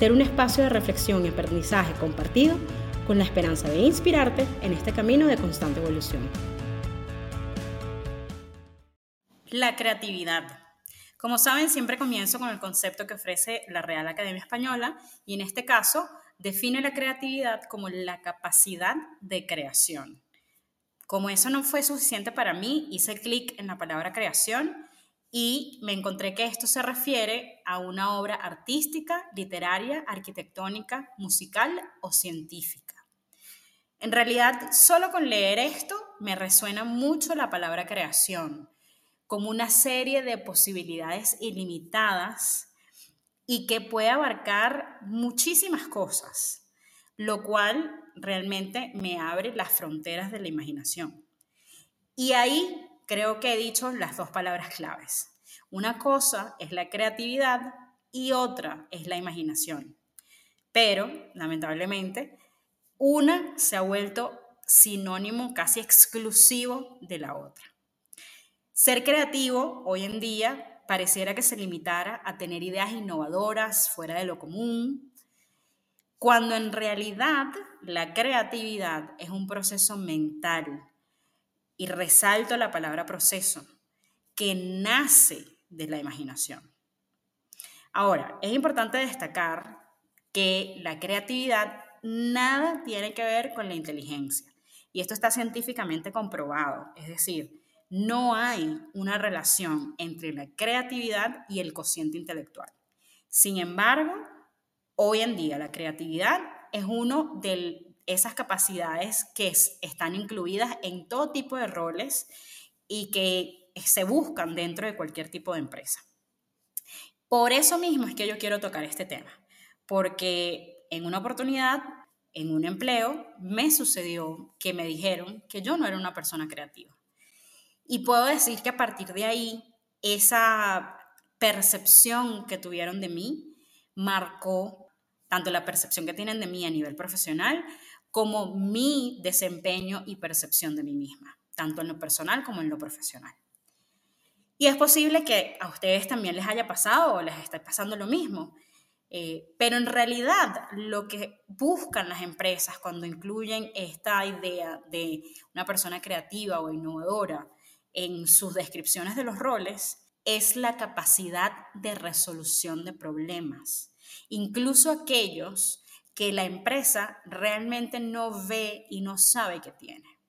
ser un espacio de reflexión y aprendizaje compartido con la esperanza de inspirarte en este camino de constante evolución. La creatividad. Como saben, siempre comienzo con el concepto que ofrece la Real Academia Española y en este caso define la creatividad como la capacidad de creación. Como eso no fue suficiente para mí, hice clic en la palabra creación y me encontré que esto se refiere a una obra artística, literaria, arquitectónica, musical o científica. En realidad, solo con leer esto me resuena mucho la palabra creación, como una serie de posibilidades ilimitadas y que puede abarcar muchísimas cosas, lo cual realmente me abre las fronteras de la imaginación. Y ahí creo que he dicho las dos palabras claves. Una cosa es la creatividad y otra es la imaginación. Pero, lamentablemente, una se ha vuelto sinónimo casi exclusivo de la otra. Ser creativo hoy en día pareciera que se limitara a tener ideas innovadoras fuera de lo común, cuando en realidad la creatividad es un proceso mental y resalto la palabra proceso, que nace de la imaginación. Ahora, es importante destacar que la creatividad nada tiene que ver con la inteligencia. Y esto está científicamente comprobado. Es decir, no hay una relación entre la creatividad y el cociente intelectual. Sin embargo, hoy en día la creatividad es uno de esas capacidades que están incluidas en todo tipo de roles y que se buscan dentro de cualquier tipo de empresa. Por eso mismo es que yo quiero tocar este tema, porque en una oportunidad, en un empleo, me sucedió que me dijeron que yo no era una persona creativa. Y puedo decir que a partir de ahí, esa percepción que tuvieron de mí marcó tanto la percepción que tienen de mí a nivel profesional como mi desempeño y percepción de mí misma, tanto en lo personal como en lo profesional. Y es posible que a ustedes también les haya pasado o les esté pasando lo mismo, eh, pero en realidad lo que buscan las empresas cuando incluyen esta idea de una persona creativa o innovadora en sus descripciones de los roles es la capacidad de resolución de problemas, incluso aquellos que la empresa realmente no ve y no sabe que tiene.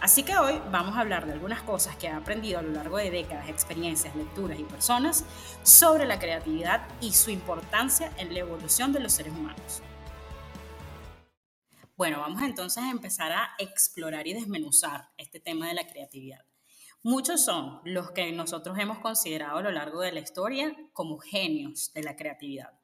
Así que hoy vamos a hablar de algunas cosas que he aprendido a lo largo de décadas, experiencias, lecturas y personas sobre la creatividad y su importancia en la evolución de los seres humanos. Bueno, vamos entonces a empezar a explorar y desmenuzar este tema de la creatividad. Muchos son los que nosotros hemos considerado a lo largo de la historia como genios de la creatividad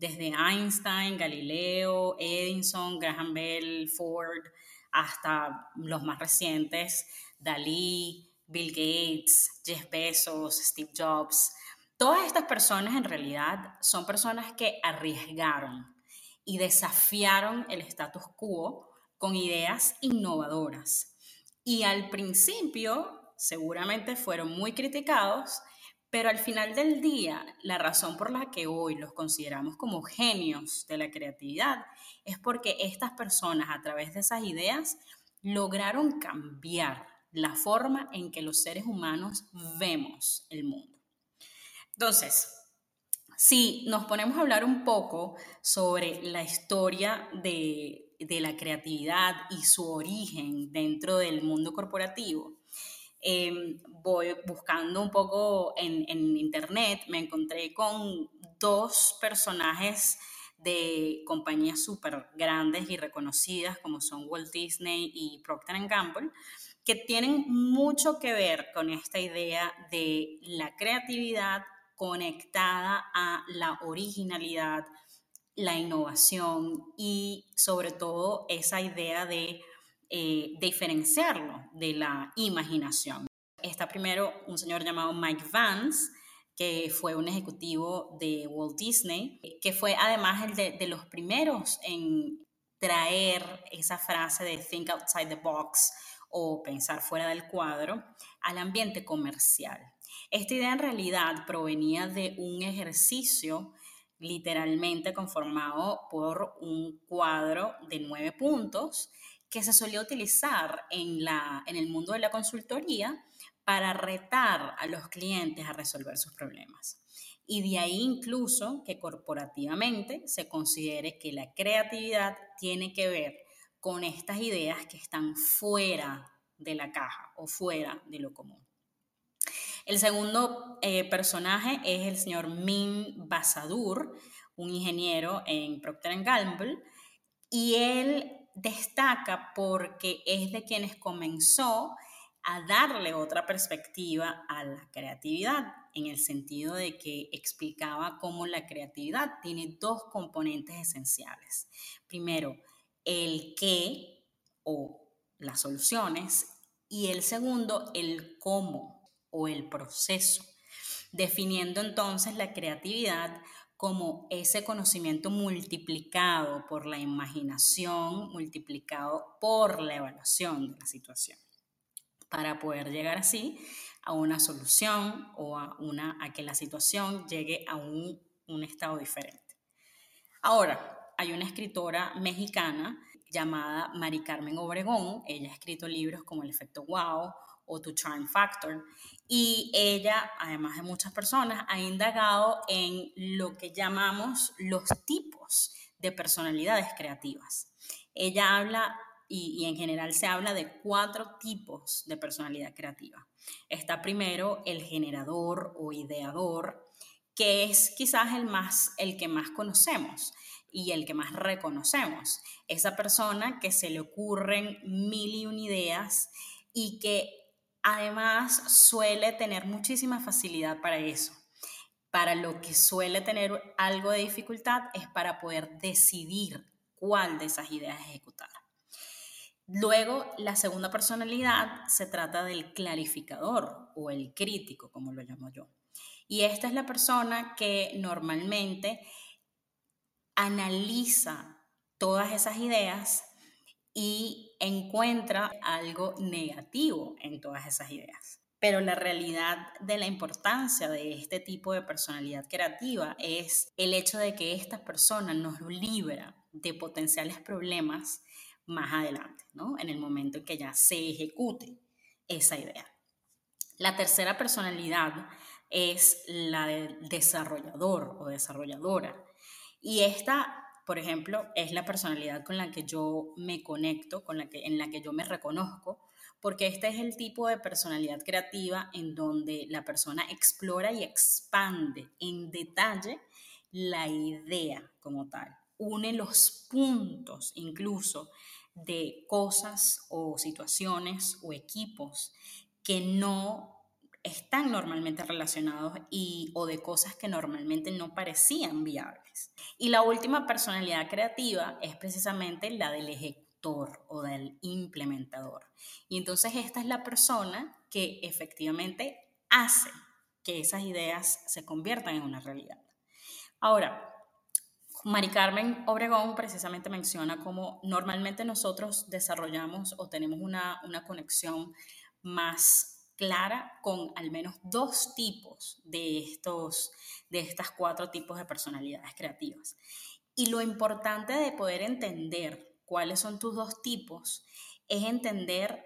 desde Einstein, Galileo, Edison, Graham Bell, Ford, hasta los más recientes, Dalí, Bill Gates, Jeff Bezos, Steve Jobs. Todas estas personas en realidad son personas que arriesgaron y desafiaron el status quo con ideas innovadoras. Y al principio seguramente fueron muy criticados pero al final del día, la razón por la que hoy los consideramos como genios de la creatividad es porque estas personas a través de esas ideas lograron cambiar la forma en que los seres humanos vemos el mundo. Entonces, Si nos ponemos a hablar un poco sobre la historia de, la creatividad y su origen dentro del mundo corporativo, em, voy buscando un poco en, en, internet, me encontré con dos personajes de compañías súper grandes y reconocidas como son Walt Disney y Procter Gamble, que tienen mucho que ver con esta idea de la creatividad conectada a la originalidad, la innovación y sobre todo esa idea de eh, diferenciarlo de la imaginación. Está primero un señor llamado Mike Vance, que fue un ejecutivo de Walt Disney, que fue además el de, de los primeros en traer esa frase de think outside the box o pensar fuera del cuadro al ambiente comercial. Esta idea en realidad provenía de un ejercicio literalmente conformado por un cuadro de nueve puntos que se solía utilizar en, la, en el mundo de la consultoría para retar a los clientes a resolver sus problemas. Y de ahí incluso que corporativamente se considere que la creatividad tiene que ver con estas ideas que están fuera de la caja o fuera de lo común. El segundo eh, personaje es el señor Min Basadur, un ingeniero en Procter Gamble, y él destaca porque es de quienes comenzó a darle otra perspectiva a la creatividad, en el sentido de que explicaba cómo la creatividad tiene dos componentes esenciales. Primero, el qué o las soluciones y el segundo, el cómo o el proceso, definiendo entonces la creatividad como ese conocimiento multiplicado por la imaginación, multiplicado por la evaluación de la situación, para poder llegar así a una solución o a, una, a que la situación llegue a un, un estado diferente. Ahora, hay una escritora mexicana llamada Mari Carmen Obregón. Ella ha escrito libros como El efecto wow o To Charm Factor. Y ella, además de muchas personas, ha indagado en lo que llamamos los tipos de personalidades creativas. Ella habla, y, y en general se habla de cuatro tipos de personalidad creativa. Está primero el generador o ideador, que es quizás el, más, el que más conocemos y el que más reconocemos. Esa persona que se le ocurren mil y un ideas y que además suele tener muchísima facilidad para eso. Para lo que suele tener algo de dificultad es para poder decidir cuál de esas ideas ejecutar. Luego, la segunda personalidad se trata del clarificador o el crítico, como lo llamo yo. Y esta es la persona que normalmente analiza todas esas ideas y encuentra algo negativo en todas esas ideas. Pero la realidad de la importancia de este tipo de personalidad creativa es el hecho de que esta persona nos libra de potenciales problemas más adelante, ¿no? En el momento en que ya se ejecute esa idea. La tercera personalidad es la del desarrollador o desarrolladora. Y esta, por ejemplo, es la personalidad con la que yo me conecto, con la que, en la que yo me reconozco, porque este es el tipo de personalidad creativa en donde la persona explora y expande en detalle la idea como tal, une los puntos incluso de cosas o situaciones o equipos que no están normalmente relacionados y, o de cosas que normalmente no parecían viables. Y la última personalidad creativa es precisamente la del ejecutor o del implementador. Y entonces esta es la persona que efectivamente hace que esas ideas se conviertan en una realidad. Ahora, Mari Carmen Obregón precisamente menciona cómo normalmente nosotros desarrollamos o tenemos una, una conexión más clara con al menos dos tipos de, estos, de estas cuatro tipos de personalidades creativas. Y lo importante de poder entender cuáles son tus dos tipos es entender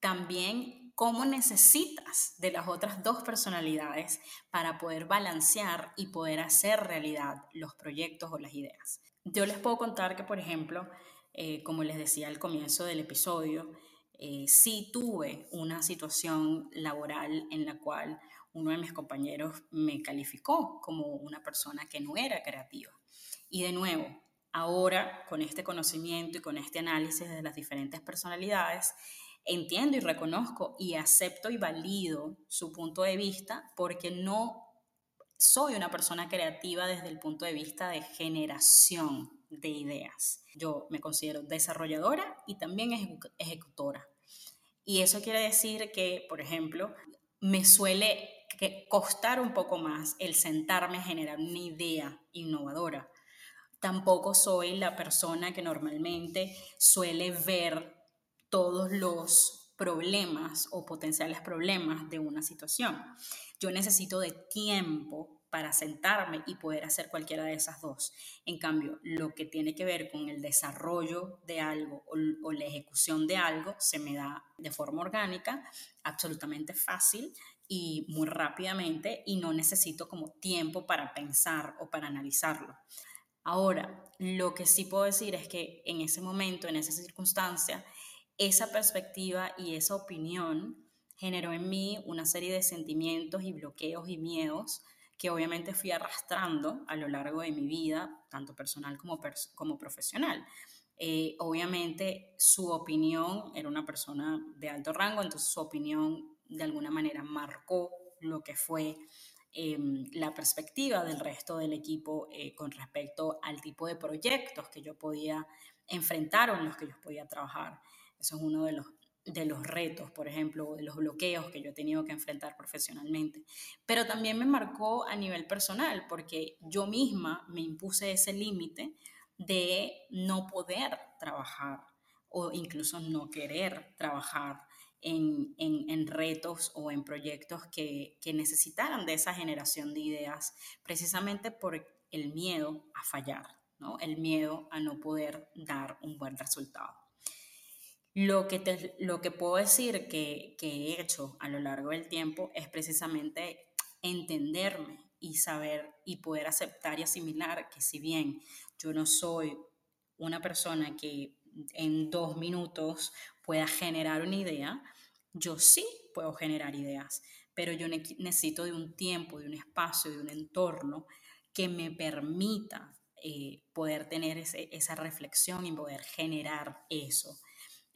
también cómo necesitas de las otras dos personalidades para poder balancear y poder hacer realidad los proyectos o las ideas. Yo les puedo contar que, por ejemplo, eh, como les decía al comienzo del episodio, eh, sí tuve una situación laboral en la cual uno de mis compañeros me calificó como una persona que no era creativa. Y de nuevo, ahora con este conocimiento y con este análisis de las diferentes personalidades, entiendo y reconozco y acepto y valido su punto de vista porque no soy una persona creativa desde el punto de vista de generación de ideas. Yo me considero desarrolladora y también ejecutora. Y eso quiere decir que, por ejemplo, me suele costar un poco más el sentarme a generar una idea innovadora. Tampoco soy la persona que normalmente suele ver todos los problemas o potenciales problemas de una situación. Yo necesito de tiempo para sentarme y poder hacer cualquiera de esas dos. En cambio, lo que tiene que ver con el desarrollo de algo o, la ejecución de algo se me da de forma orgánica, absolutamente fácil y muy rápidamente y no necesito como tiempo para pensar o para analizarlo. Ahora, lo que sí puedo decir es que en ese momento, en esa circunstancia, esa perspectiva y esa opinión generó en mí una serie de sentimientos y bloqueos y miedos que obviamente fui arrastrando a lo largo de mi vida, tanto personal como, como profesional. Eh, obviamente su opinión era una persona de alto rango, entonces su opinión de alguna manera marcó lo que fue em, la perspectiva del resto del equipo eh, con respecto al tipo de proyectos que yo podía enfrentar o en los que yo podía trabajar. Eso es uno de los, de los retos, por ejemplo, de los bloqueos que yo he tenido que enfrentar profesionalmente. Pero también me marcó a nivel personal, porque yo misma me impuse ese límite de no poder trabajar o incluso no querer trabajar en, en, retos o en proyectos que, que necesitaran de esa generación de ideas, precisamente por el miedo a fallar, ¿no? el miedo a no poder dar un buen resultado. Lo que, lo que puedo decir que, que he hecho a lo largo del tiempo es precisamente entenderme y saber y poder aceptar y asimilar que si bien yo no soy una persona que en dos minutos pueda generar una idea, yo sí puedo generar ideas, pero yo necesito de un tiempo, de un espacio, de un entorno que me permita eh, poder tener esa reflexión y poder generar eso.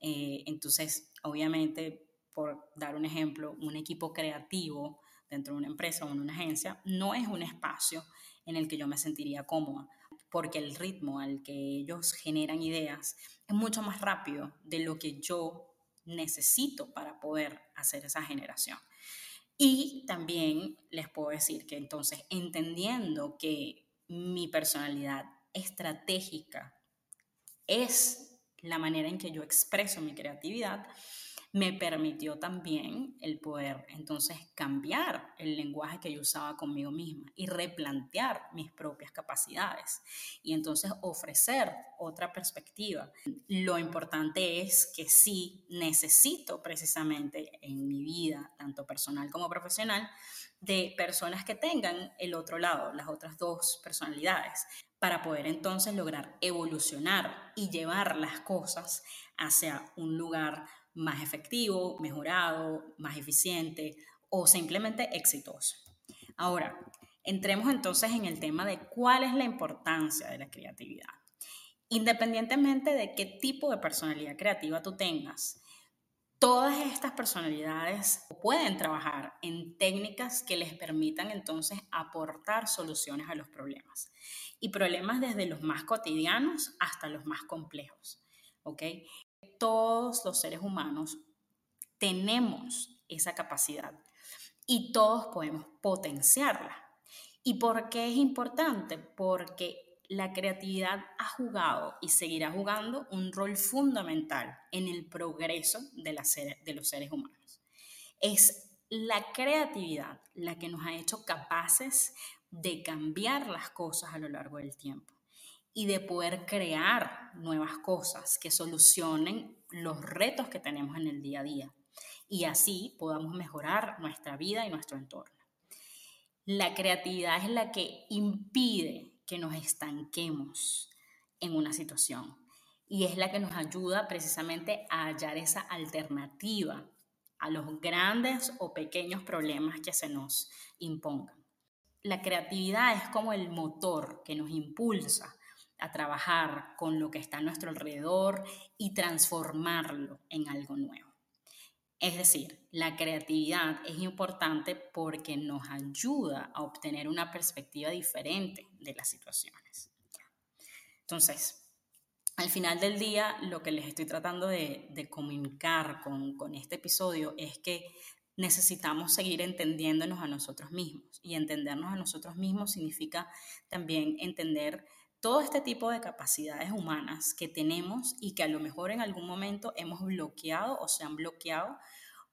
Eh, entonces, obviamente, por dar un ejemplo, un equipo creativo dentro de una empresa o en una agencia no es un espacio en el que yo me sentiría cómoda, porque el ritmo al que ellos generan ideas es mucho más rápido de lo que yo necesito para poder hacer esa generación. Y también les puedo decir que entonces, entendiendo que mi personalidad estratégica es la manera en que yo expreso mi creatividad, me permitió también el poder entonces cambiar el lenguaje que yo usaba conmigo misma y replantear mis propias capacidades y entonces ofrecer otra perspectiva. Lo importante es que sí necesito precisamente en mi vida, tanto personal como profesional, de personas que tengan el otro lado, las otras dos personalidades, para poder entonces lograr evolucionar y llevar las cosas hacia un lugar más efectivo, mejorado, más eficiente o simplemente exitoso. Ahora, entremos entonces en el tema de cuál es la importancia de la creatividad. Independientemente de qué tipo de personalidad creativa tú tengas, todas estas personalidades pueden trabajar en técnicas que les permitan entonces aportar soluciones a los problemas. Y problemas desde los más cotidianos hasta los más complejos. ¿Ok? Todos los seres humanos tenemos esa capacidad y todos podemos potenciarla. ¿Y por qué es importante? Porque la creatividad ha jugado y seguirá jugando un rol fundamental en el progreso de, los seres humanos. Es la creatividad la que nos ha hecho capaces de cambiar las cosas a lo largo del tiempo y de poder crear nuevas cosas que solucionen los retos que tenemos en el día a día. y así podamos mejorar nuestra vida y nuestro entorno. La creatividad es la que impide que nos estanquemos en una situación y es la que nos ayuda precisamente a hallar esa alternativa a los grandes o pequeños problemas que se nos impongan. La creatividad es como el motor que nos impulsa a trabajar con lo que está a nuestro alrededor y transformarlo en algo nuevo. Es decir, la creatividad es importante porque nos ayuda a obtener una perspectiva diferente de las situaciones. Entonces, al final del día, lo que les estoy tratando de, comunicar con, con este episodio es que necesitamos seguir entendiéndonos a nosotros mismos. Y entendernos a nosotros mismos significa también entender todo este tipo de capacidades humanas que tenemos y que a lo mejor en algún momento hemos bloqueado o se han bloqueado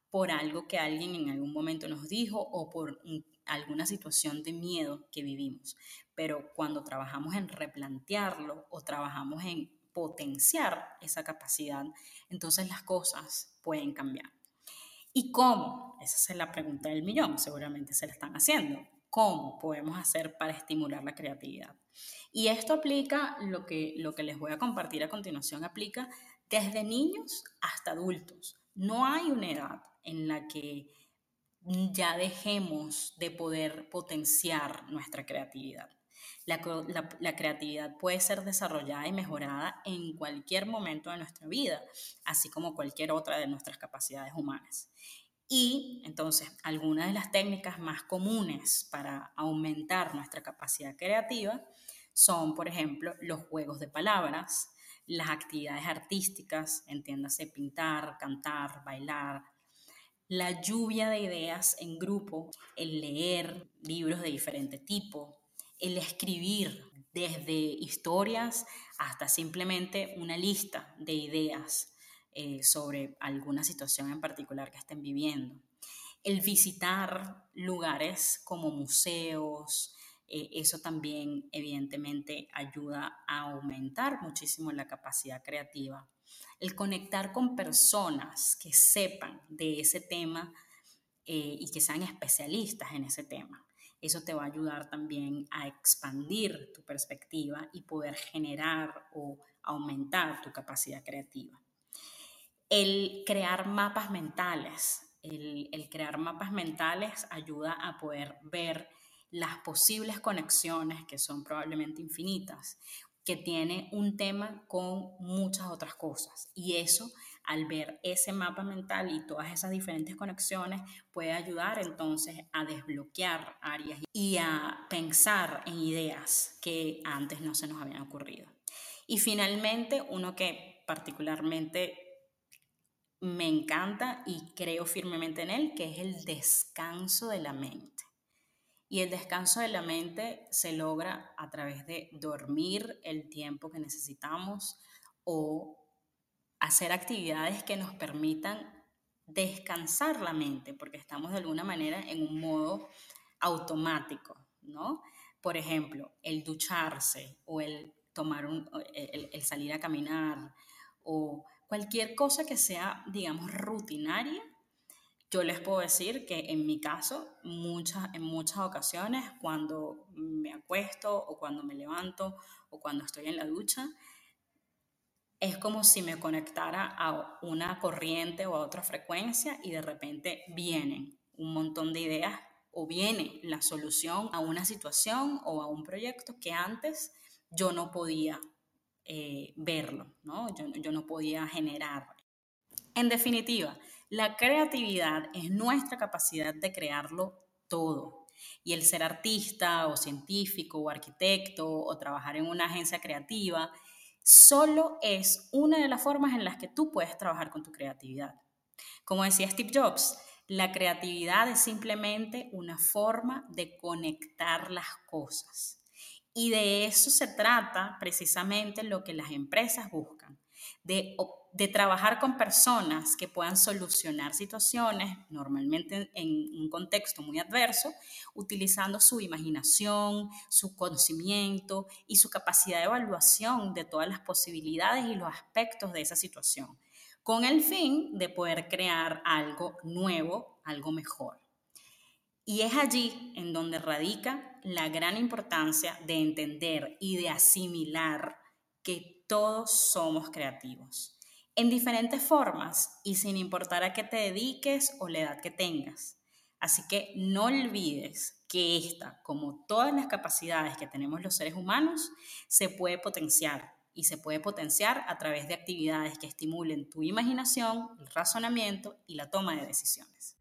por algo que alguien en algún momento nos dijo o por alguna situación de miedo que vivimos. Pero cuando trabajamos en replantearlo o trabajamos en potenciar esa capacidad, entonces las cosas pueden cambiar. ¿Y cómo? Esa es la pregunta del millón, seguramente se la están haciendo. ¿Cómo podemos hacer para estimular la creatividad? Y esto aplica, lo que, lo que les voy a compartir a continuación, aplica desde niños hasta adultos. No hay una edad en la que ya dejemos de poder potenciar nuestra creatividad. La, la, creatividad puede ser desarrollada y mejorada en cualquier momento de nuestra vida, así como cualquier otra de nuestras capacidades humanas. Y entonces, algunas de las técnicas más comunes para aumentar nuestra capacidad creativa son, por ejemplo, los juegos de palabras, las actividades artísticas, entiéndase pintar, cantar, bailar, la lluvia de ideas en grupo, el leer libros de diferente tipo, el escribir desde historias hasta simplemente una lista de ideas eh, sobre alguna situación en particular que estén viviendo. El visitar lugares como museos, eh, eso también evidentemente ayuda a aumentar muchísimo la capacidad creativa. El conectar con personas que sepan de ese tema eh, y que sean especialistas en ese tema. Eso te va a ayudar también a expandir tu perspectiva y poder generar o aumentar tu capacidad creativa el crear mapas mentales. El, crear mapas mentales ayuda a poder ver las posibles conexiones, que son probablemente infinitas, que tiene un tema con muchas otras cosas. Y eso, al ver ese mapa mental y todas esas diferentes conexiones, puede ayudar entonces a desbloquear áreas y a pensar en ideas que antes no se nos habían ocurrido. Y finalmente, uno que particularmente me encanta y creo firmemente en él, que es el descanso de la mente. Y el descanso de la mente se logra a través de dormir el tiempo que necesitamos o hacer actividades que nos permitan descansar la mente, porque estamos de alguna manera en un modo automático, ¿no? Por ejemplo, el ducharse o el tomar un, el salir a caminar o Cualquier cosa que sea, digamos, rutinaria, yo les puedo decir que en mi caso, muchas, en muchas ocasiones, cuando me acuesto o cuando me levanto o cuando estoy en la ducha, es como si me conectara a una corriente o a otra frecuencia y de repente vienen un montón de ideas o viene la solución a una situación o a un proyecto que antes yo no podía eh, verlo, ¿no? Yo, no podía generar. En definitiva, la creatividad es nuestra capacidad de crearlo todo. Y el ser artista o científico o arquitecto o trabajar en una agencia creativa solo es una de las formas en las que tú puedes trabajar con tu creatividad. Como decía Steve Jobs, la creatividad es simplemente una forma de conectar las cosas. Y de eso se trata precisamente lo que las empresas buscan, de, trabajar con personas que puedan solucionar situaciones, normalmente en un contexto muy adverso, utilizando su imaginación, su conocimiento y su capacidad de evaluación de todas las posibilidades y los aspectos de esa situación con el fin de poder crear algo nuevo, algo mejor. Y es allí en donde radica la gran importancia de entender y de asimilar que todos somos creativos, en diferentes formas y sin importar a qué te dediques o la edad que tengas. Así que no olvides que esta, como todas las capacidades que tenemos los seres humanos, se puede potenciar y se puede potenciar a través de actividades que estimulen tu imaginación, el razonamiento y la toma de decisiones.